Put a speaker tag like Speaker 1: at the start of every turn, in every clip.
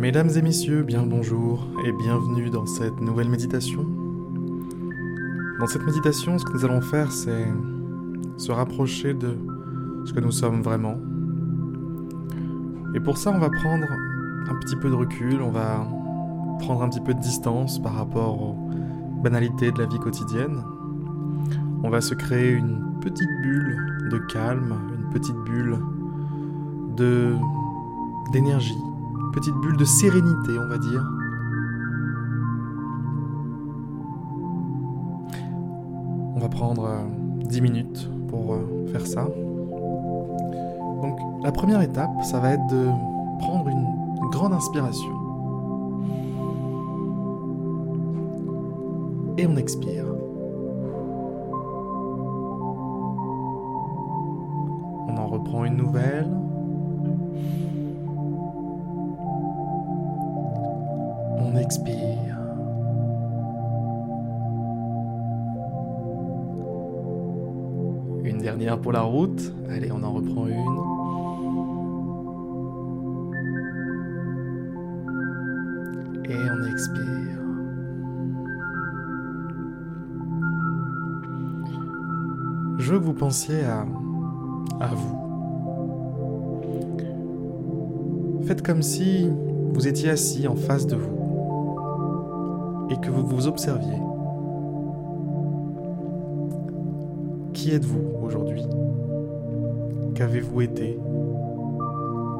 Speaker 1: Mesdames et messieurs, bien bonjour et bienvenue dans cette nouvelle méditation. Dans cette méditation, ce que nous allons faire, c'est se rapprocher de ce que nous sommes vraiment. Et pour ça, on va prendre un petit peu de recul, on va prendre un petit peu de distance par rapport aux banalités de la vie quotidienne. On va se créer une petite bulle de calme, une petite bulle d'énergie, petite bulle de sérénité, on va dire. On va prendre 10 euh, minutes pour euh, faire ça. Donc la première étape, ça va être de prendre une grande inspiration. Et on expire. On en reprend une nouvelle. On expire. Une dernière pour la route. Allez, on en reprend une. Et on expire. Je veux que vous pensiez à, à vous. Faites comme si vous étiez assis en face de vous et que vous vous observiez. Qui êtes-vous aujourd'hui? Qu'avez-vous été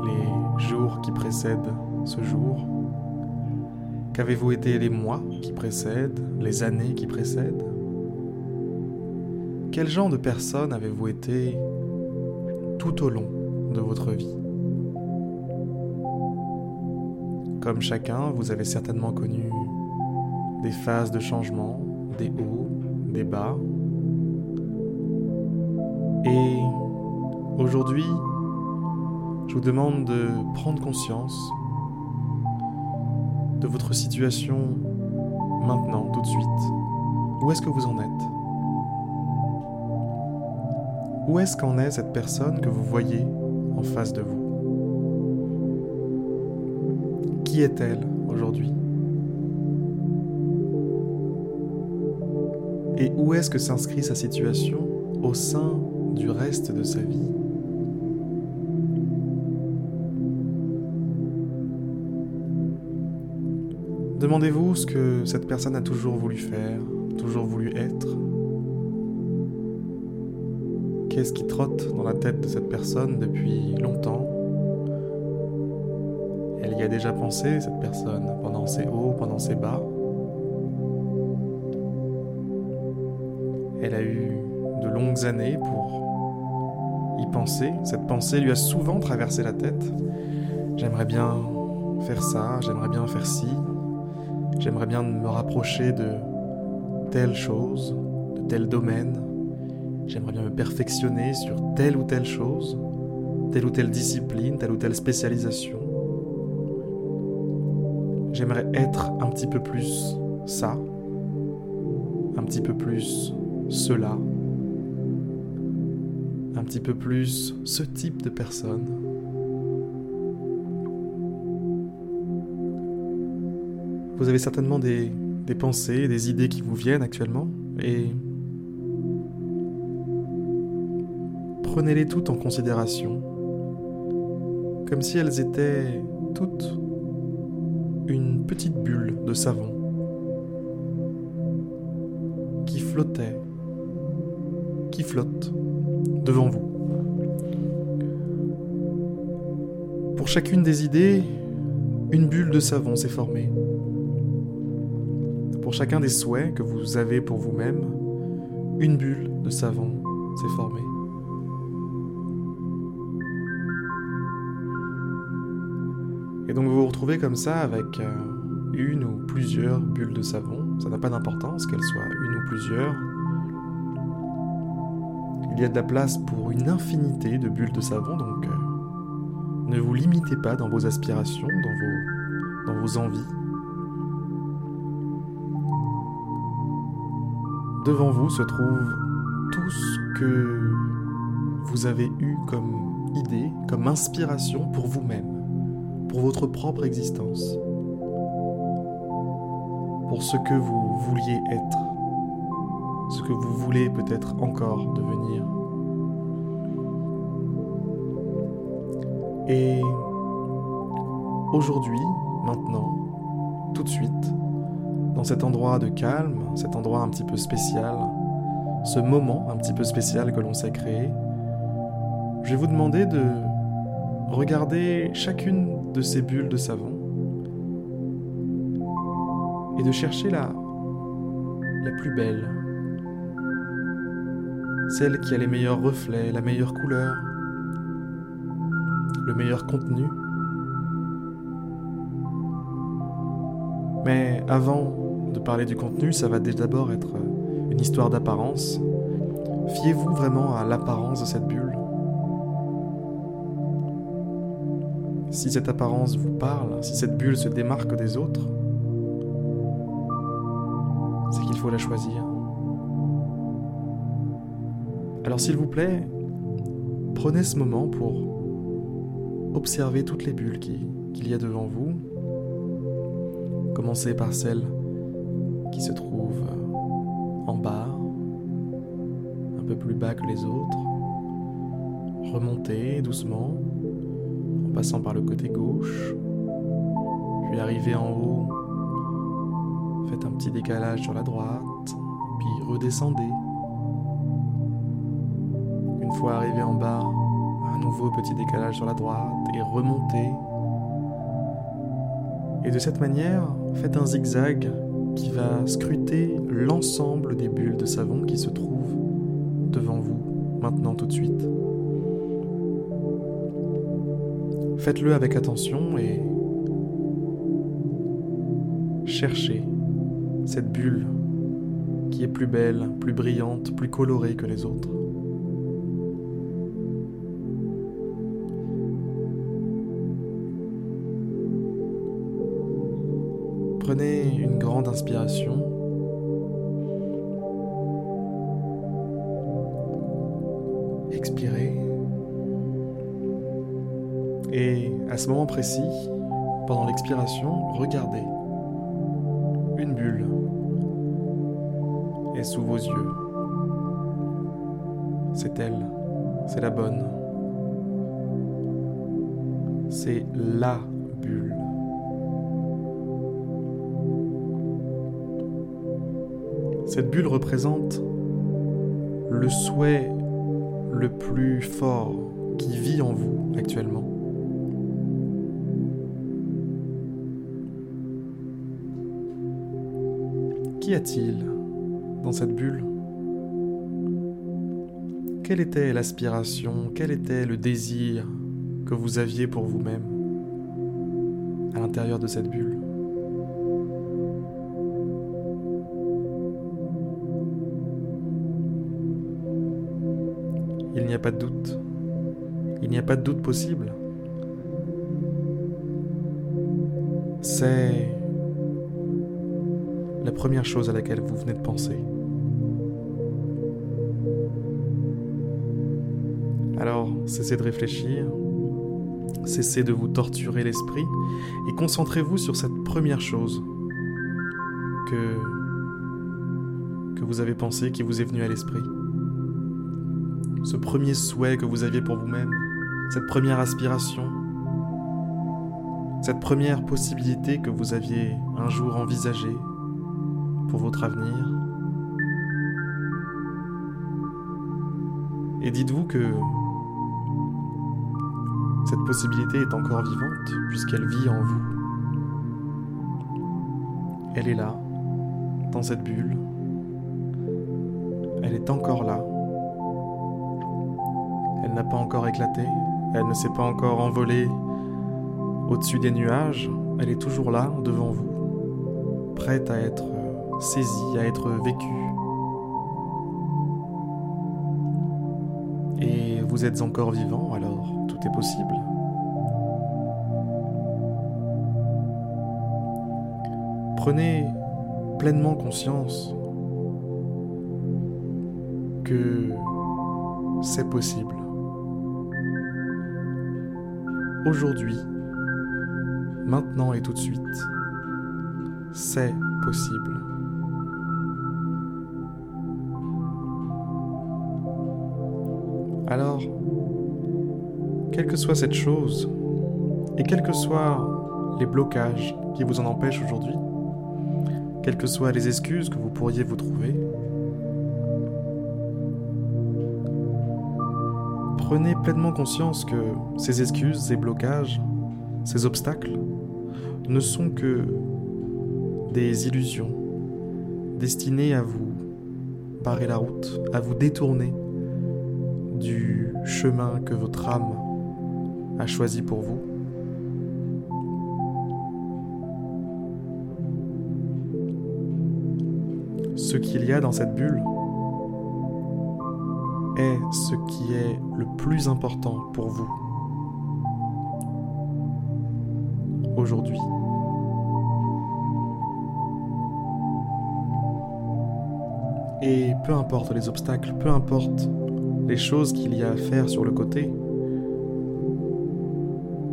Speaker 1: les jours qui précèdent ce jour? Qu'avez-vous été les mois qui précèdent, les années qui précèdent? Quel genre de personne avez-vous été tout au long de votre vie? Comme chacun, vous avez certainement connu des phases de changement, des hauts, des bas. Et aujourd'hui, je vous demande de prendre conscience de votre situation maintenant, tout de suite. Où est-ce que vous en êtes? Où est-ce qu'en est cette personne que vous voyez en face de vous? Qui est-elle aujourd'hui? Et où est-ce que s'inscrit sa situation au sein du reste de sa vie? Demandez-vous ce que cette personne a toujours voulu faire, toujours voulu être. Qu'est-ce qui trotte dans la tête de cette personne depuis longtemps? Elle y a déjà pensé, cette personne, pendant ses hauts, pendant ses bas. Longues années pour y penser. Cette pensée lui a souvent traversé la tête. J'aimerais bien faire ça, j'aimerais bien faire ci, j'aimerais bien me rapprocher de telle chose, de tel domaine. J'aimerais bien me perfectionner sur telle ou telle chose, telle ou telle discipline, telle ou telle spécialisation. J'aimerais être un petit peu plus ça, un petit peu plus cela, un petit peu plus ce type de personne. Vous avez certainement des, des pensées, des idées qui vous viennent actuellement et prenez-les toutes en considération, comme si elles étaient toutes une petite bulle de savon qui flottait qui flotte devant vous. Pour chacune des idées, une bulle de savon s'est formée. Pour chacun des souhaits que vous avez pour vous-même, une bulle de savon s'est formée. Et donc vous vous retrouvez comme ça avec euh, une ou plusieurs bulles de savon. Ça n'a pas d'importance qu'elles soient une ou plusieurs. Il y a de la place pour une infinité de bulles de savon, donc euh, ne vous limitez pas dans vos aspirations, dans vos, envies. Devant vous se trouve tout ce que vous avez eu comme idée, comme inspiration pour vous-même, pour votre propre existence, pour ce que vous vouliez être, que vous voulez peut-être encore devenir. Et aujourd'hui, maintenant, tout de suite, dans cet endroit de calme, cet endroit un petit peu spécial, ce moment un petit peu spécial que l'on s'est créé, je vais vous demander de regarder chacune de ces bulles de savon et de chercher la, la plus belle, celle qui a les meilleurs reflets, la meilleure couleur, le meilleur contenu. Mais avant de parler du contenu, ça va d'abord être une histoire d'apparence. Fiez-vous vraiment à l'apparence de cette bulle Si cette apparence vous parle, si cette bulle se démarque des autres, c'est qu'il faut la choisir. Alors s'il vous plaît, prenez ce moment pour observer toutes les bulles qu'il y a devant vous. Commencez par celle qui se trouve en bas, un peu plus bas que les autres. Remontez doucement en passant par le côté gauche, puis arrivez en haut, faites un petit décalage sur la droite, puis redescendez. Une fois arrivé en bas, un nouveau petit décalage sur la droite et remontez. Et de cette manière, faites un zigzag qui va scruter l'ensemble des bulles de savon qui se trouvent devant vous maintenant tout de suite. Faites-le avec attention et cherchez cette bulle qui est plus belle, plus brillante, plus colorée que les autres. Inspiration. Expirez. Et à ce moment précis, pendant l'expiration, regardez une bulle est sous vos yeux. C'est elle, c'est la bonne. C'est la Cette bulle représente le souhait le plus fort qui vit en vous actuellement. Qu'y a-t-il dans cette bulle? Quelle était l'aspiration, quel était le désir que vous aviez pour vous-même à l'intérieur de cette bulle? Il n'y a pas de doute. Il n'y a pas de doute possible. C'est la première chose à laquelle vous venez de penser. Alors, cessez de réfléchir, cessez de vous torturer l'esprit et concentrez-vous sur cette première chose que, que vous avez pensé, qui vous est venue à l'esprit ce premier souhait que vous aviez pour vous-même, cette première aspiration, cette première possibilité que vous aviez un jour envisagée pour votre avenir. Et dites-vous que cette possibilité est encore vivante puisqu'elle vit en vous. Elle est là, dans cette bulle. Elle est encore là. Elle n'a pas encore éclaté, elle ne s'est pas encore envolée au-dessus des nuages, elle est toujours là, devant vous, prête à être saisie, à être vécue. Et vous êtes encore vivant, alors tout est possible. Prenez pleinement conscience que c'est possible. Aujourd'hui, maintenant et tout de suite. C'est possible. Alors, quelle que soit cette chose, et quels que soient les blocages qui vous en empêchent aujourd'hui, quelles que soient les excuses que vous pourriez vous trouver, prenez pleinement conscience que ces excuses, ces blocages, ces obstacles ne sont que des illusions destinées à vous barrer la route, à vous détourner du chemin que votre âme a choisi pour vous. Ce qu'il y a dans cette bulle est ce qui est le plus important pour vous aujourd'hui. Et peu importe les obstacles, peu importe les choses qu'il y a à faire sur le côté,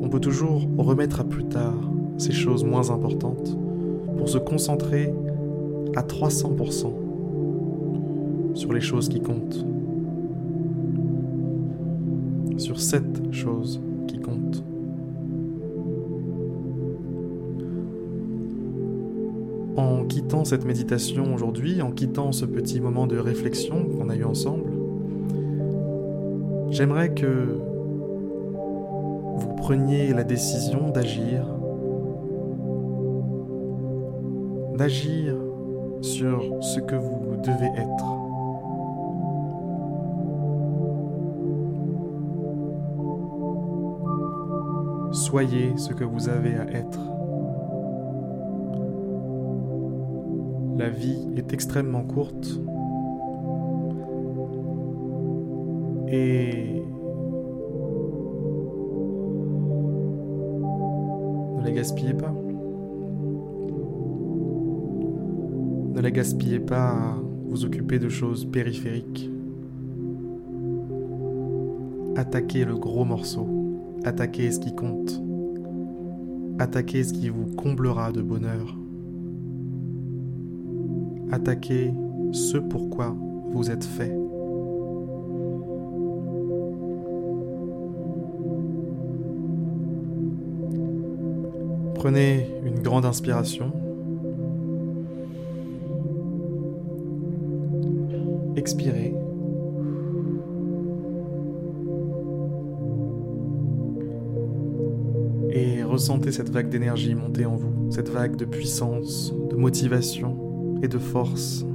Speaker 1: on peut toujours remettre à plus tard ces choses moins importantes pour se concentrer à 300% sur les choses qui comptent. Sur cette chose qui compte. En quittant cette méditation aujourd'hui, en quittant ce petit moment de réflexion qu'on a eu ensemble, j'aimerais que vous preniez la décision d'agir, d'agir sur ce que vous devez être. Soyez ce que vous avez à être. La vie est extrêmement courte et ne la gaspillez pas. Ne la gaspillez pas à vous occuper de choses périphériques. Attaquez le gros morceau. Attaquez ce qui compte. Attaquez ce qui vous comblera de bonheur. Attaquez ce pourquoi vous êtes fait. Prenez une grande inspiration. Expirez. Ressentez cette vague d'énergie monter en vous, cette vague de puissance, de motivation et de force.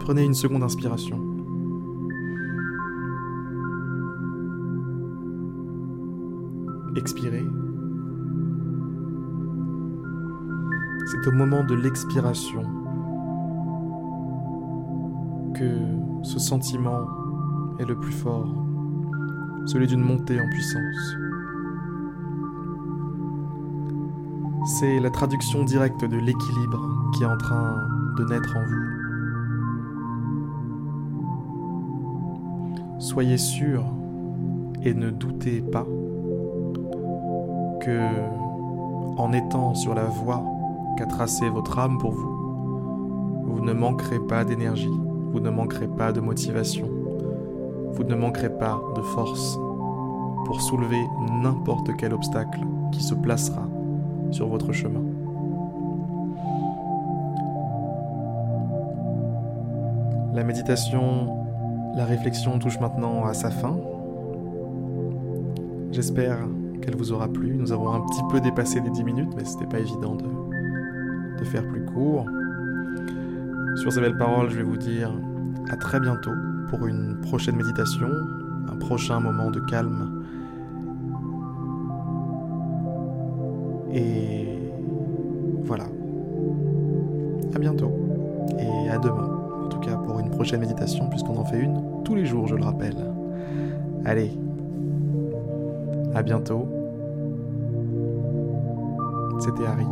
Speaker 1: Prenez une seconde inspiration. Expirez. C'est au moment de l'expiration que ce sentiment est le plus fort, celui d'une montée en puissance. C'est la traduction directe de l'équilibre qui est en train de naître en vous. Soyez sûr et ne doutez pas que en étant sur la voie qu'a tracée votre âme pour vous, vous ne manquerez pas d'énergie, vous ne manquerez pas de motivation, vous ne manquerez pas de force pour soulever n'importe quel obstacle qui se placera sur votre chemin. La méditation, la réflexion touche maintenant à sa fin. J'espère qu'elle vous aura plu. Nous avons un petit peu dépassé les 10 minutes, mais ce n'était pas évident de, de faire plus court. Sur ces belles paroles, je vais vous dire à très bientôt pour une prochaine méditation, un prochain moment de calme Et voilà. À bientôt. Et à demain. En tout cas pour une prochaine méditation, puisqu'on en fait une tous les jours, je le rappelle. Allez. À bientôt. C'était Harry.